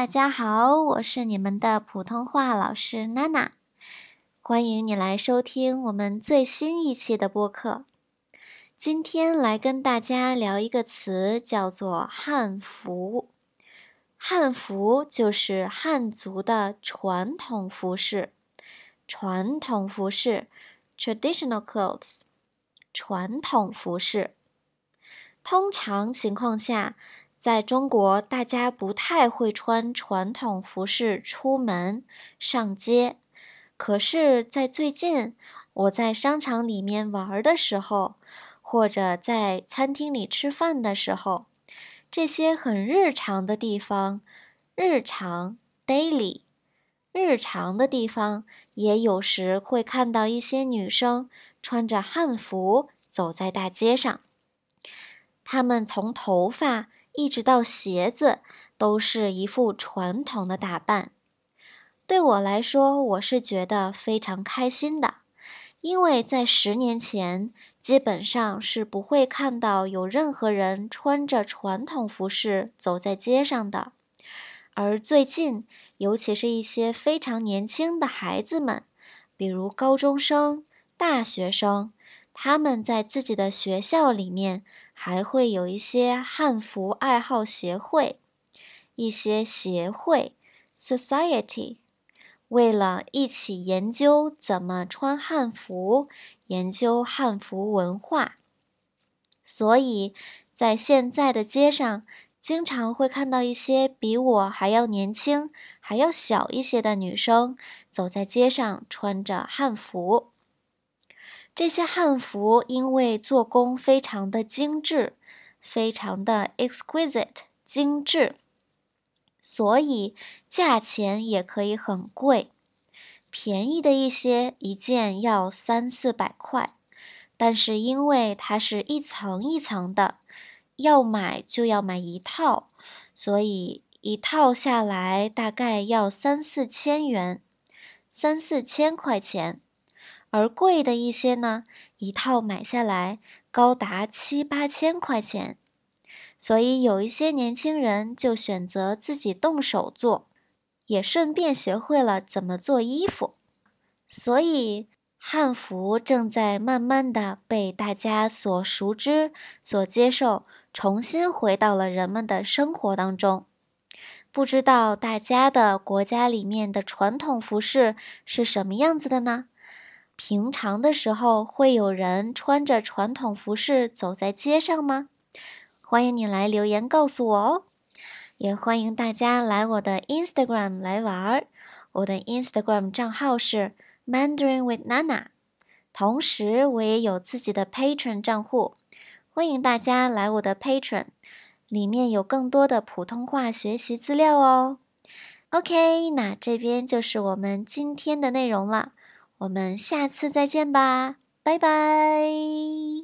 大家好，我是你们的普通话老师娜娜，欢迎你来收听我们最新一期的播客。今天来跟大家聊一个词，叫做汉服。汉服就是汉族的传统服饰，传统服饰 （traditional clothes），传统服饰。通常情况下。在中国，大家不太会穿传统服饰出门上街。可是，在最近，我在商场里面玩的时候，或者在餐厅里吃饭的时候，这些很日常的地方，日常 （daily） 日常的地方，也有时会看到一些女生穿着汉服走在大街上。她们从头发。一直到鞋子都是一副传统的打扮，对我来说，我是觉得非常开心的，因为在十年前，基本上是不会看到有任何人穿着传统服饰走在街上的，而最近，尤其是一些非常年轻的孩子们，比如高中生、大学生，他们在自己的学校里面。还会有一些汉服爱好协会，一些协会 （society） 为了一起研究怎么穿汉服，研究汉服文化，所以在现在的街上，经常会看到一些比我还要年轻、还要小一些的女生走在街上，穿着汉服。这些汉服因为做工非常的精致，非常的 exquisite 精致，所以价钱也可以很贵。便宜的一些一件要三四百块，但是因为它是一层一层的，要买就要买一套，所以一套下来大概要三四千元，三四千块钱。而贵的一些呢，一套买下来高达七八千块钱，所以有一些年轻人就选择自己动手做，也顺便学会了怎么做衣服。所以汉服正在慢慢的被大家所熟知、所接受，重新回到了人们的生活当中。不知道大家的国家里面的传统服饰是什么样子的呢？平常的时候会有人穿着传统服饰走在街上吗？欢迎你来留言告诉我哦，也欢迎大家来我的 Instagram 来玩儿。我的 Instagram 账号是 Mandarin with Nana，同时我也有自己的 Patron 账户，欢迎大家来我的 Patron，里面有更多的普通话学习资料哦。OK，那这边就是我们今天的内容了。我们下次再见吧，拜拜。